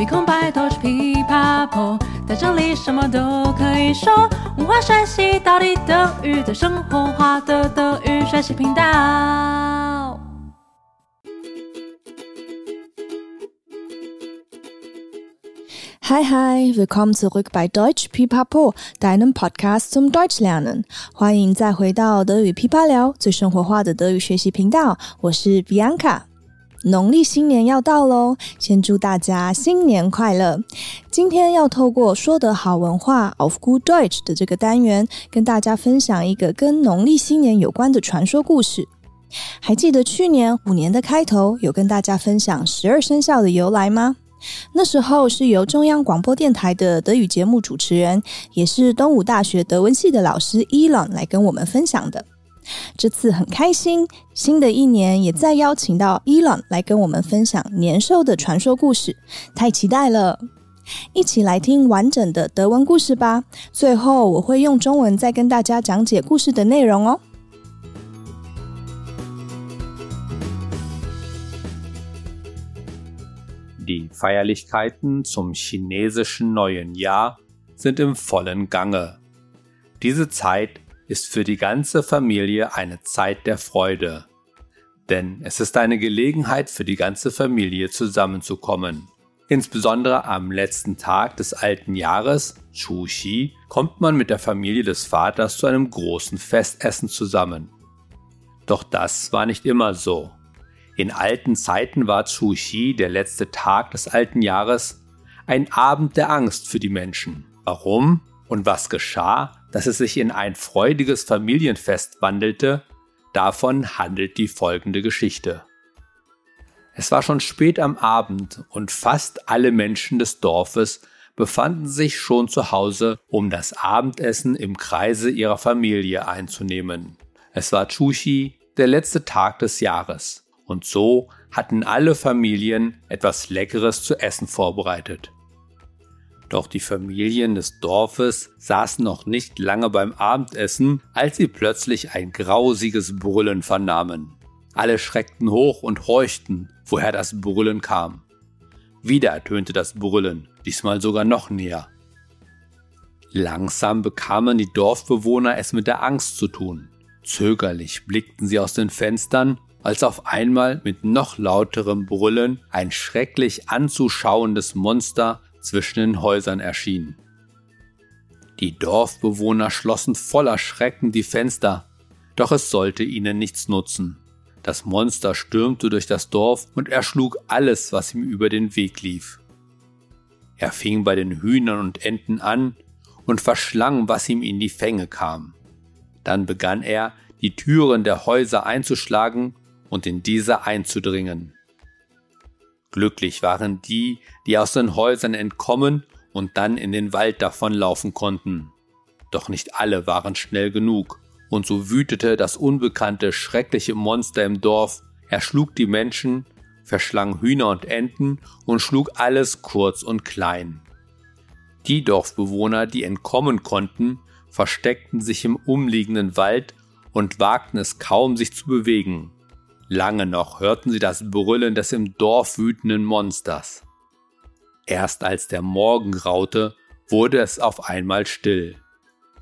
没空拜托去噼啪破，在这里什么都可以说。文化学习到底等于在生活化的德语学习频道。Hi, hi, willkommen zurück bei Deutsch Pipapo, deinem Podcast zum Deutschlernen。欢迎再回到德语噼啪聊，最生活化的德语学习频道。我是 Bianca。农历新年要到喽，先祝大家新年快乐！今天要透过说得好文化 of Good Deutsch 的这个单元，跟大家分享一个跟农历新年有关的传说故事。还记得去年五年的开头，有跟大家分享十二生肖的由来吗？那时候是由中央广播电台的德语节目主持人，也是东吴大学德文系的老师伊朗来跟我们分享的。这次很开心，新的一年也再邀请到伊朗来跟我们分享年兽的传说故事，太期待了！一起来听完整的德文故事吧。最后我会用中文再跟大家讲解故事的内容哦。Die Feierlichkeiten zum chinesischen neuen Jahr sind im vollen Gange. Diese Zeit ist für die ganze Familie eine Zeit der Freude. Denn es ist eine Gelegenheit für die ganze Familie zusammenzukommen. Insbesondere am letzten Tag des alten Jahres, Chu Xi, kommt man mit der Familie des Vaters zu einem großen Festessen zusammen. Doch das war nicht immer so. In alten Zeiten war Chu Xi, der letzte Tag des alten Jahres, ein Abend der Angst für die Menschen. Warum und was geschah, dass es sich in ein freudiges Familienfest wandelte, davon handelt die folgende Geschichte. Es war schon spät am Abend und fast alle Menschen des Dorfes befanden sich schon zu Hause, um das Abendessen im Kreise ihrer Familie einzunehmen. Es war Chushi, der letzte Tag des Jahres. Und so hatten alle Familien etwas Leckeres zu essen vorbereitet. Doch die Familien des Dorfes saßen noch nicht lange beim Abendessen, als sie plötzlich ein grausiges Brüllen vernahmen. Alle schreckten hoch und horchten, woher das Brüllen kam. Wieder ertönte das Brüllen, diesmal sogar noch näher. Langsam bekamen die Dorfbewohner es mit der Angst zu tun. Zögerlich blickten sie aus den Fenstern als auf einmal mit noch lauterem Brüllen ein schrecklich anzuschauendes Monster zwischen den Häusern erschien. Die Dorfbewohner schlossen voller Schrecken die Fenster, doch es sollte ihnen nichts nutzen. Das Monster stürmte durch das Dorf und erschlug alles, was ihm über den Weg lief. Er fing bei den Hühnern und Enten an und verschlang, was ihm in die Fänge kam. Dann begann er, die Türen der Häuser einzuschlagen und in diese einzudringen. Glücklich waren die, die aus den Häusern entkommen und dann in den Wald davonlaufen konnten. Doch nicht alle waren schnell genug, und so wütete das unbekannte schreckliche Monster im Dorf, erschlug die Menschen, verschlang Hühner und Enten und schlug alles kurz und klein. Die Dorfbewohner, die entkommen konnten, versteckten sich im umliegenden Wald und wagten es kaum, sich zu bewegen. Lange noch hörten sie das Brüllen des im Dorf wütenden Monsters. Erst als der Morgen graute, wurde es auf einmal still.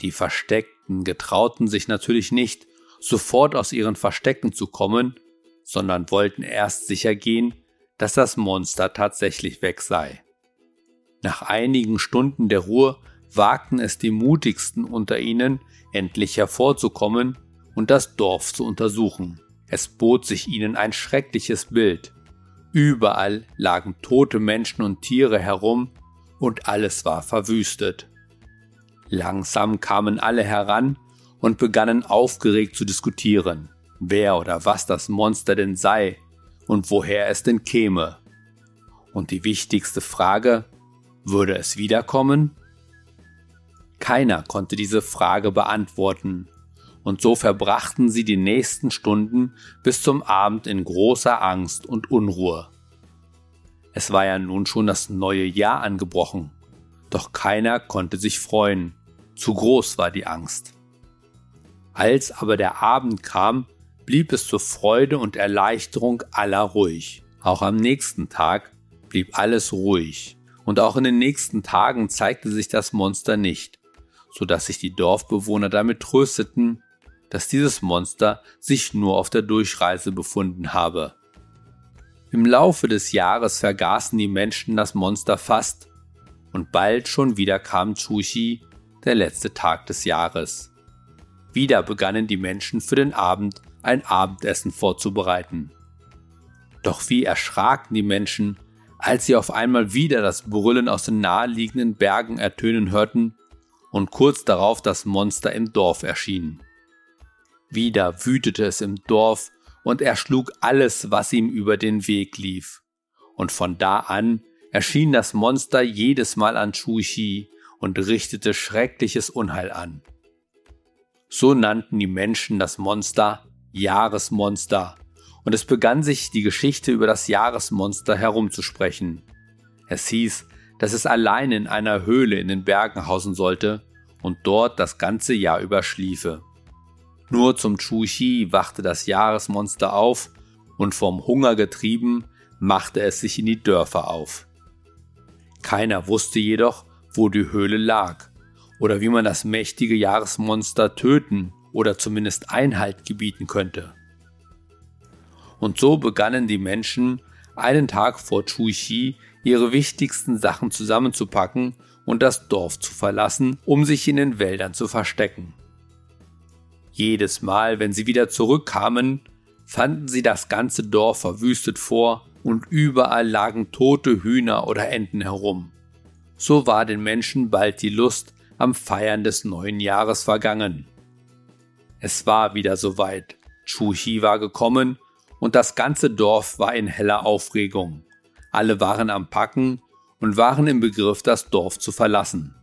Die Versteckten getrauten sich natürlich nicht, sofort aus ihren Verstecken zu kommen, sondern wollten erst sicher gehen, dass das Monster tatsächlich weg sei. Nach einigen Stunden der Ruhe wagten es die mutigsten unter ihnen, endlich hervorzukommen und das Dorf zu untersuchen. Es bot sich ihnen ein schreckliches Bild. Überall lagen tote Menschen und Tiere herum und alles war verwüstet. Langsam kamen alle heran und begannen aufgeregt zu diskutieren, wer oder was das Monster denn sei und woher es denn käme. Und die wichtigste Frage, würde es wiederkommen? Keiner konnte diese Frage beantworten, und so verbrachten sie die nächsten Stunden bis zum Abend in großer Angst und Unruhe. Es war ja nun schon das neue Jahr angebrochen, doch keiner konnte sich freuen, zu groß war die Angst. Als aber der Abend kam, blieb es zur Freude und Erleichterung aller ruhig. Auch am nächsten Tag blieb alles ruhig, Und auch in den nächsten Tagen zeigte sich das Monster nicht, so dass sich die Dorfbewohner damit trösteten, dass dieses Monster sich nur auf der Durchreise befunden habe. Im Laufe des Jahres vergaßen die Menschen das Monster fast und bald schon wieder kam Chushi, der letzte Tag des Jahres. Wieder begannen die Menschen für den Abend ein Abendessen vorzubereiten. Doch wie erschraken die Menschen, als sie auf einmal wieder das Brüllen aus den naheliegenden Bergen ertönen hörten und kurz darauf das Monster im Dorf erschien. Wieder wütete es im Dorf und erschlug alles, was ihm über den Weg lief. Und von da an erschien das Monster jedes Mal an Chu-Chi und richtete schreckliches Unheil an. So nannten die Menschen das Monster Jahresmonster, und es begann sich die Geschichte über das Jahresmonster herumzusprechen. Es hieß, dass es allein in einer Höhle in den Bergen hausen sollte und dort das ganze Jahr über schliefe. Nur zum Chu-Chi wachte das Jahresmonster auf und vom Hunger getrieben machte es sich in die Dörfer auf. Keiner wusste jedoch, wo die Höhle lag oder wie man das mächtige Jahresmonster töten oder zumindest Einhalt gebieten könnte. Und so begannen die Menschen, einen Tag vor Chu-Chi ihre wichtigsten Sachen zusammenzupacken und das Dorf zu verlassen, um sich in den Wäldern zu verstecken. Jedes Mal, wenn sie wieder zurückkamen, fanden sie das ganze Dorf verwüstet vor und überall lagen tote Hühner oder Enten herum. So war den Menschen bald die Lust am Feiern des neuen Jahres vergangen. Es war wieder soweit. Chu-Hi war gekommen und das ganze Dorf war in heller Aufregung. Alle waren am Packen und waren im Begriff, das Dorf zu verlassen.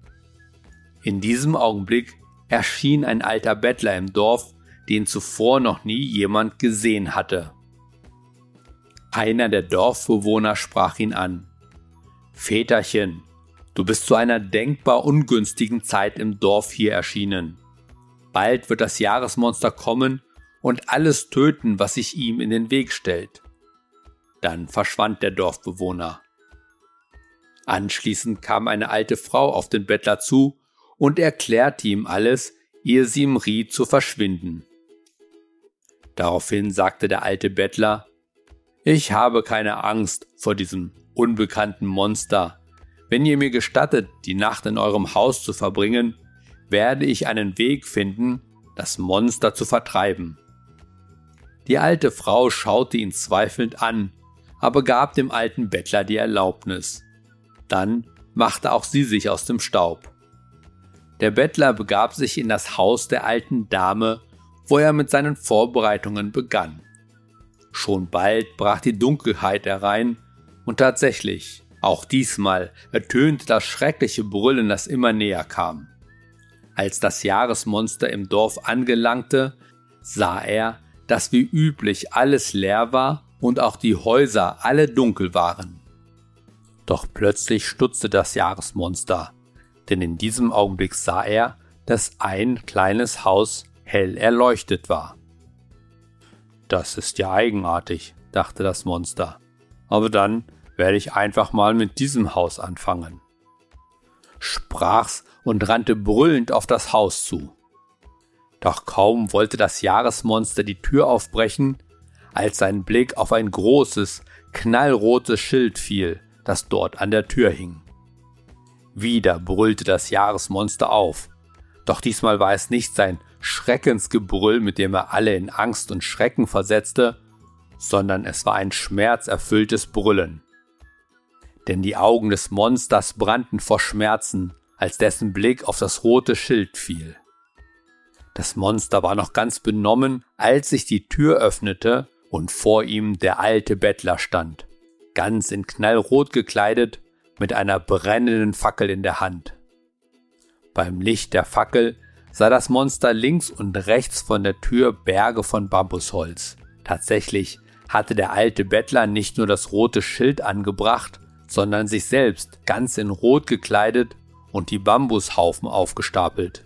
In diesem Augenblick erschien ein alter Bettler im Dorf, den zuvor noch nie jemand gesehen hatte. Einer der Dorfbewohner sprach ihn an. Väterchen, du bist zu einer denkbar ungünstigen Zeit im Dorf hier erschienen. Bald wird das Jahresmonster kommen und alles töten, was sich ihm in den Weg stellt. Dann verschwand der Dorfbewohner. Anschließend kam eine alte Frau auf den Bettler zu und erklärte ihm alles, ehe sie ihm riet zu verschwinden. Daraufhin sagte der alte Bettler, ich habe keine Angst vor diesem unbekannten Monster. Wenn ihr mir gestattet, die Nacht in eurem Haus zu verbringen, werde ich einen Weg finden, das Monster zu vertreiben. Die alte Frau schaute ihn zweifelnd an, aber gab dem alten Bettler die Erlaubnis. Dann machte auch sie sich aus dem Staub. Der Bettler begab sich in das Haus der alten Dame, wo er mit seinen Vorbereitungen begann. Schon bald brach die Dunkelheit herein, und tatsächlich, auch diesmal ertönte das schreckliche Brüllen, das immer näher kam. Als das Jahresmonster im Dorf angelangte, sah er, dass wie üblich alles leer war und auch die Häuser alle dunkel waren. Doch plötzlich stutzte das Jahresmonster denn in diesem Augenblick sah er, dass ein kleines Haus hell erleuchtet war. Das ist ja eigenartig, dachte das Monster, aber dann werde ich einfach mal mit diesem Haus anfangen. Sprach's und rannte brüllend auf das Haus zu. Doch kaum wollte das Jahresmonster die Tür aufbrechen, als sein Blick auf ein großes, knallrotes Schild fiel, das dort an der Tür hing. Wieder brüllte das Jahresmonster auf. Doch diesmal war es nicht sein Schreckensgebrüll, mit dem er alle in Angst und Schrecken versetzte, sondern es war ein schmerzerfülltes Brüllen. Denn die Augen des Monsters brannten vor Schmerzen, als dessen Blick auf das rote Schild fiel. Das Monster war noch ganz benommen, als sich die Tür öffnete und vor ihm der alte Bettler stand, ganz in Knallrot gekleidet mit einer brennenden Fackel in der Hand. Beim Licht der Fackel sah das Monster links und rechts von der Tür Berge von Bambusholz. Tatsächlich hatte der alte Bettler nicht nur das rote Schild angebracht, sondern sich selbst ganz in Rot gekleidet und die Bambushaufen aufgestapelt.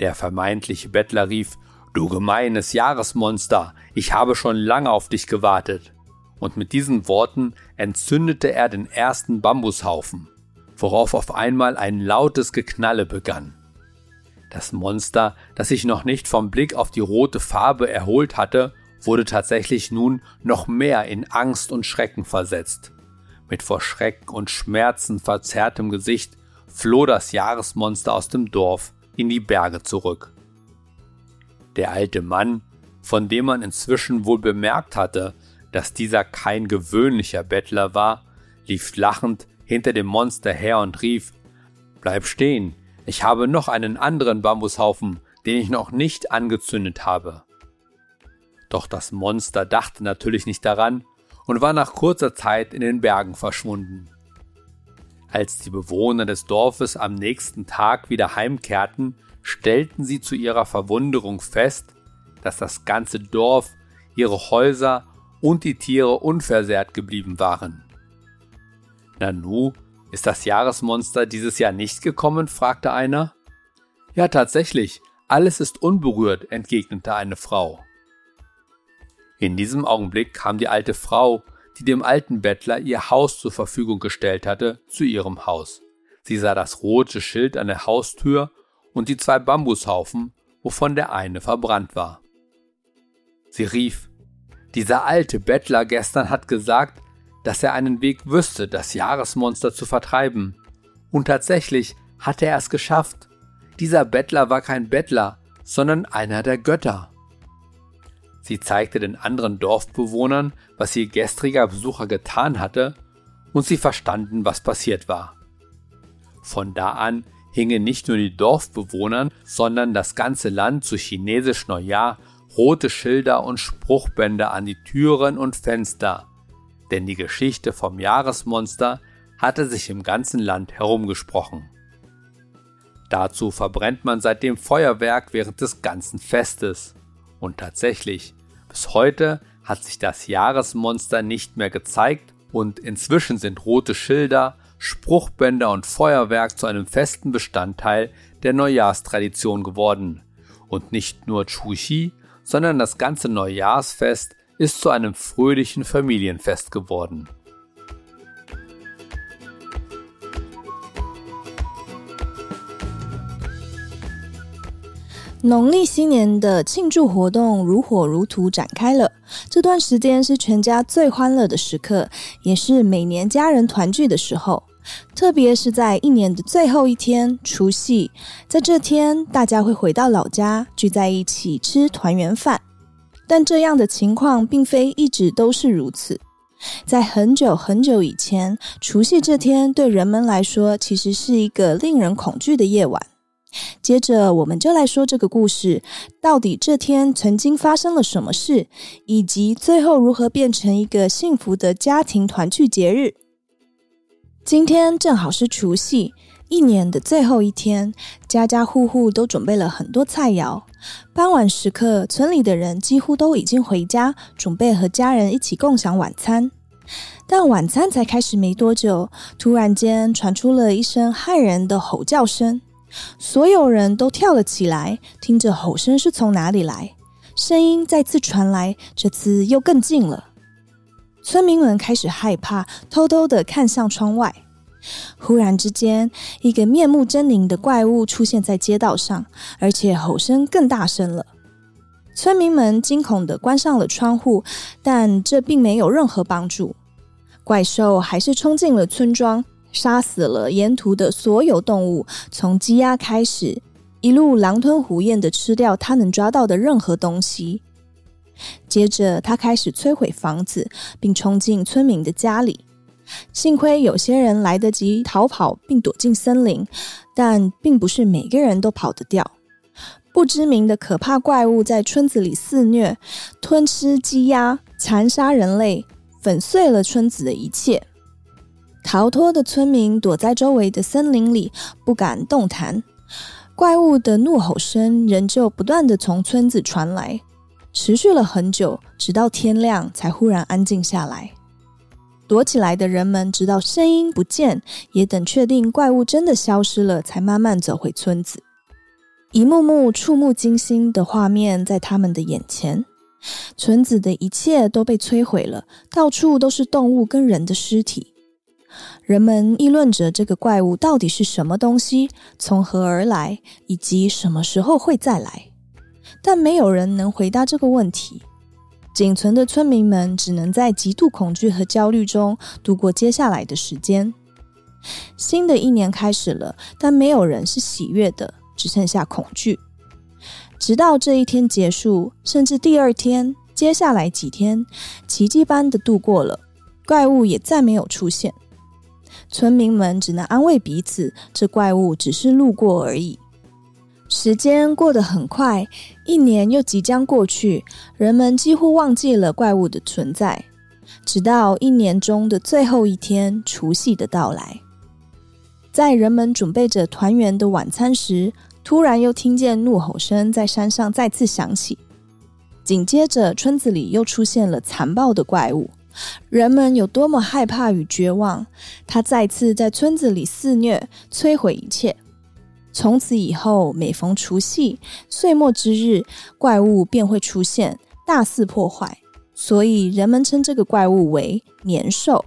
Der vermeintliche Bettler rief, Du gemeines Jahresmonster, ich habe schon lange auf dich gewartet und mit diesen Worten entzündete er den ersten Bambushaufen. worauf auf einmal ein lautes Geknalle begann. Das Monster, das sich noch nicht vom Blick auf die rote Farbe erholt hatte, wurde tatsächlich nun noch mehr in Angst und Schrecken versetzt. Mit vor Schreck und Schmerzen verzerrtem Gesicht floh das Jahresmonster aus dem Dorf in die Berge zurück. Der alte Mann, von dem man inzwischen wohl bemerkt hatte, dass dieser kein gewöhnlicher Bettler war, lief lachend hinter dem Monster her und rief Bleib stehen, ich habe noch einen anderen Bambushaufen, den ich noch nicht angezündet habe. Doch das Monster dachte natürlich nicht daran und war nach kurzer Zeit in den Bergen verschwunden. Als die Bewohner des Dorfes am nächsten Tag wieder heimkehrten, stellten sie zu ihrer Verwunderung fest, dass das ganze Dorf, ihre Häuser und die Tiere unversehrt geblieben waren. Nanu, ist das Jahresmonster dieses Jahr nicht gekommen? fragte einer. Ja, tatsächlich, alles ist unberührt, entgegnete eine Frau. In diesem Augenblick kam die alte Frau, die dem alten Bettler ihr Haus zur Verfügung gestellt hatte, zu ihrem Haus. Sie sah das rote Schild an der Haustür und die zwei Bambushaufen, wovon der eine verbrannt war. Sie rief, dieser alte Bettler gestern hat gesagt, dass er einen Weg wüsste, das Jahresmonster zu vertreiben. Und tatsächlich hatte er es geschafft. Dieser Bettler war kein Bettler, sondern einer der Götter. Sie zeigte den anderen Dorfbewohnern, was ihr gestriger Besucher getan hatte, und sie verstanden, was passiert war. Von da an hingen nicht nur die Dorfbewohnern, sondern das ganze Land zu chinesisch Neujahr rote Schilder und Spruchbänder an die Türen und Fenster, denn die Geschichte vom Jahresmonster hatte sich im ganzen Land herumgesprochen. Dazu verbrennt man seitdem Feuerwerk während des ganzen Festes. Und tatsächlich, bis heute hat sich das Jahresmonster nicht mehr gezeigt und inzwischen sind rote Schilder, Spruchbänder und Feuerwerk zu einem festen Bestandteil der Neujahrstradition geworden. Und nicht nur Chuxi, sondern das ganze Neujahrsfest ist zu einem fröhlichen Familienfest geworden. “农历新年的庆祝活动如火如荼展开了。这段时间是全家最欢乐的时刻，也是每年家人团聚的时候。特别是在一年的最后一天——除夕，在这天，大家会回到老家，聚在一起吃团圆饭。但这样的情况并非一直都是如此。在很久很久以前，除夕这天对人们来说，其实是一个令人恐惧的夜晚。接着，我们就来说这个故事：到底这天曾经发生了什么事，以及最后如何变成一个幸福的家庭团聚节日。今天正好是除夕，一年的最后一天，家家户户都准备了很多菜肴。傍晚时刻，村里的人几乎都已经回家，准备和家人一起共享晚餐。但晚餐才开始没多久，突然间传出了一声骇人的吼叫声，所有人都跳了起来，听着吼声是从哪里来？声音再次传来，这次又更近了。村民们开始害怕，偷偷的看向窗外。忽然之间，一个面目狰狞的怪物出现在街道上，而且吼声更大声了。村民们惊恐的关上了窗户，但这并没有任何帮助。怪兽还是冲进了村庄，杀死了沿途的所有动物，从鸡鸭开始，一路狼吞虎咽的吃掉它能抓到的任何东西。接着，他开始摧毁房子，并冲进村民的家里。幸亏有些人来得及逃跑，并躲进森林，但并不是每个人都跑得掉。不知名的可怕怪物在村子里肆虐，吞吃鸡鸭，残杀人类，粉碎了村子的一切。逃脱的村民躲在周围的森林里，不敢动弹。怪物的怒吼声仍旧不断的从村子传来。持续了很久，直到天亮才忽然安静下来。躲起来的人们直到声音不见，也等确定怪物真的消失了，才慢慢走回村子。一幕幕触目惊心的画面在他们的眼前：村子的一切都被摧毁了，到处都是动物跟人的尸体。人们议论着这个怪物到底是什么东西，从何而来，以及什么时候会再来。但没有人能回答这个问题。仅存的村民们只能在极度恐惧和焦虑中度过接下来的时间。新的一年开始了，但没有人是喜悦的，只剩下恐惧。直到这一天结束，甚至第二天、接下来几天，奇迹般的度过了，怪物也再没有出现。村民们只能安慰彼此，这怪物只是路过而已。时间过得很快，一年又即将过去，人们几乎忘记了怪物的存在。直到一年中的最后一天——除夕的到来，在人们准备着团圆的晚餐时，突然又听见怒吼声在山上再次响起。紧接着，村子里又出现了残暴的怪物。人们有多么害怕与绝望，他再次在村子里肆虐，摧毁一切。从此以后，每逢除夕、岁末之日，怪物便会出现，大肆破坏。所以人们称这个怪物为年兽。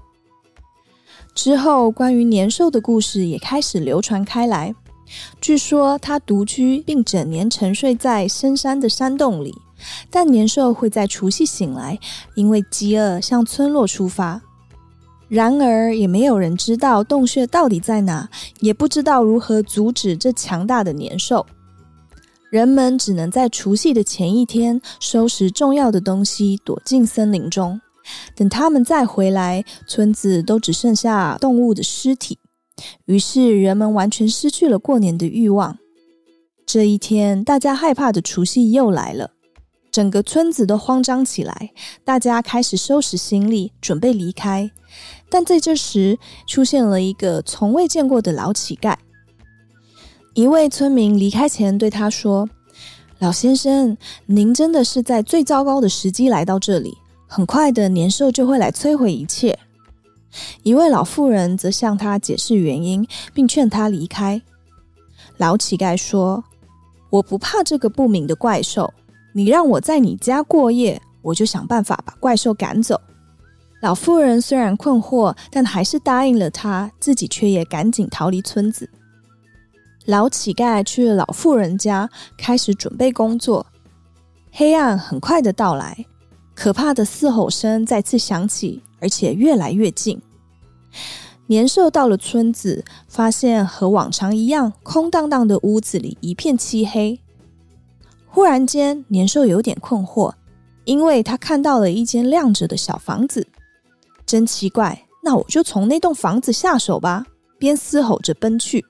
之后，关于年兽的故事也开始流传开来。据说，它独居并整年沉睡在深山的山洞里，但年兽会在除夕醒来，因为饥饿向村落出发。然而，也没有人知道洞穴到底在哪，也不知道如何阻止这强大的年兽。人们只能在除夕的前一天收拾重要的东西，躲进森林中。等他们再回来，村子都只剩下动物的尸体。于是，人们完全失去了过年的欲望。这一天，大家害怕的除夕又来了，整个村子都慌张起来，大家开始收拾行李，准备离开。但在这时，出现了一个从未见过的老乞丐。一位村民离开前对他说：“老先生，您真的是在最糟糕的时机来到这里，很快的年兽就会来摧毁一切。”一位老妇人则向他解释原因，并劝他离开。老乞丐说：“我不怕这个不明的怪兽，你让我在你家过夜，我就想办法把怪兽赶走。”老妇人虽然困惑，但还是答应了他，自己却也赶紧逃离村子。老乞丐去了老妇人家，开始准备工作。黑暗很快的到来，可怕的嘶吼声再次响起，而且越来越近。年兽到了村子，发现和往常一样，空荡荡的屋子里一片漆黑。忽然间，年兽有点困惑，因为他看到了一间亮着的小房子。真奇怪，那我就从那栋房子下手吧！边嘶吼着奔去。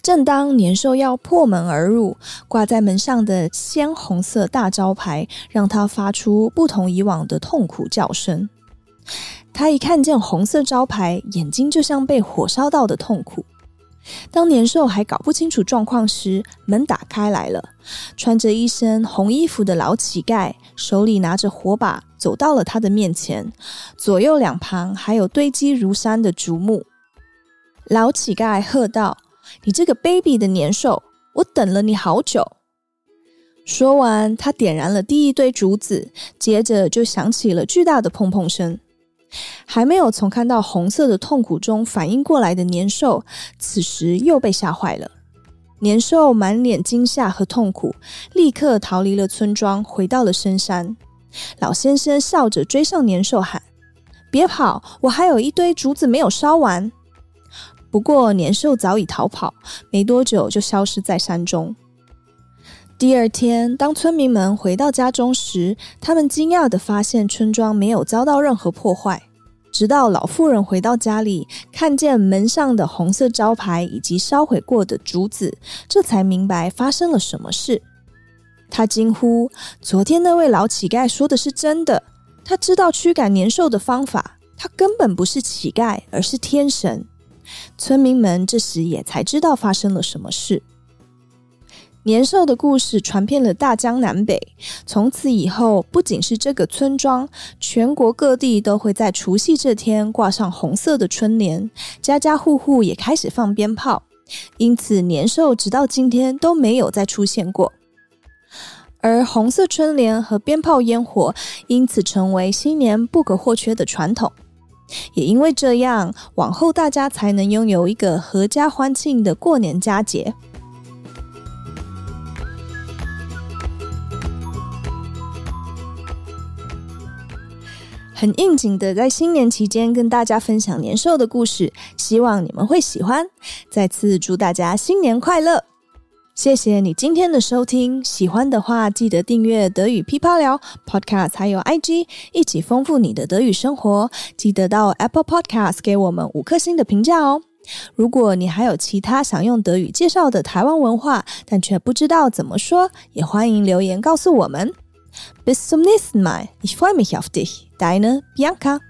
正当年兽要破门而入，挂在门上的鲜红色大招牌让他发出不同以往的痛苦叫声。他一看见红色招牌，眼睛就像被火烧到的痛苦。当年兽还搞不清楚状况时，门打开来了，穿着一身红衣服的老乞丐手里拿着火把。走到了他的面前，左右两旁还有堆积如山的竹木。老乞丐喝道：“你这个卑鄙的年兽，我等了你好久！”说完，他点燃了第一堆竹子，接着就响起了巨大的砰砰声。还没有从看到红色的痛苦中反应过来的年兽，此时又被吓坏了。年兽满脸惊吓和痛苦，立刻逃离了村庄，回到了深山。老先生笑着追上年兽，喊：“别跑，我还有一堆竹子没有烧完。”不过年兽早已逃跑，没多久就消失在山中。第二天，当村民们回到家中时，他们惊讶地发现村庄没有遭到任何破坏。直到老妇人回到家里，看见门上的红色招牌以及烧毁过的竹子，这才明白发生了什么事。他惊呼：“昨天那位老乞丐说的是真的，他知道驱赶年兽的方法。他根本不是乞丐，而是天神。”村民们这时也才知道发生了什么事。年兽的故事传遍了大江南北，从此以后，不仅是这个村庄，全国各地都会在除夕这天挂上红色的春联，家家户户也开始放鞭炮。因此，年兽直到今天都没有再出现过。而红色春联和鞭炮烟火因此成为新年不可或缺的传统。也因为这样，往后大家才能拥有一个合家欢庆的过年佳节。很应景的，在新年期间跟大家分享年兽的故事，希望你们会喜欢。再次祝大家新年快乐！谢谢你今天的收听，喜欢的话记得订阅德语噼啪聊 Podcast，还有 IG，一起丰富你的德语生活。记得到 Apple Podcast 给我们五颗星的评价哦。如果你还有其他想用德语介绍的台湾文化，但却不知道怎么说，也欢迎留言告诉我们。Bis zum nächsten Mal. Ich freue mich auf dich. Deine Bianca.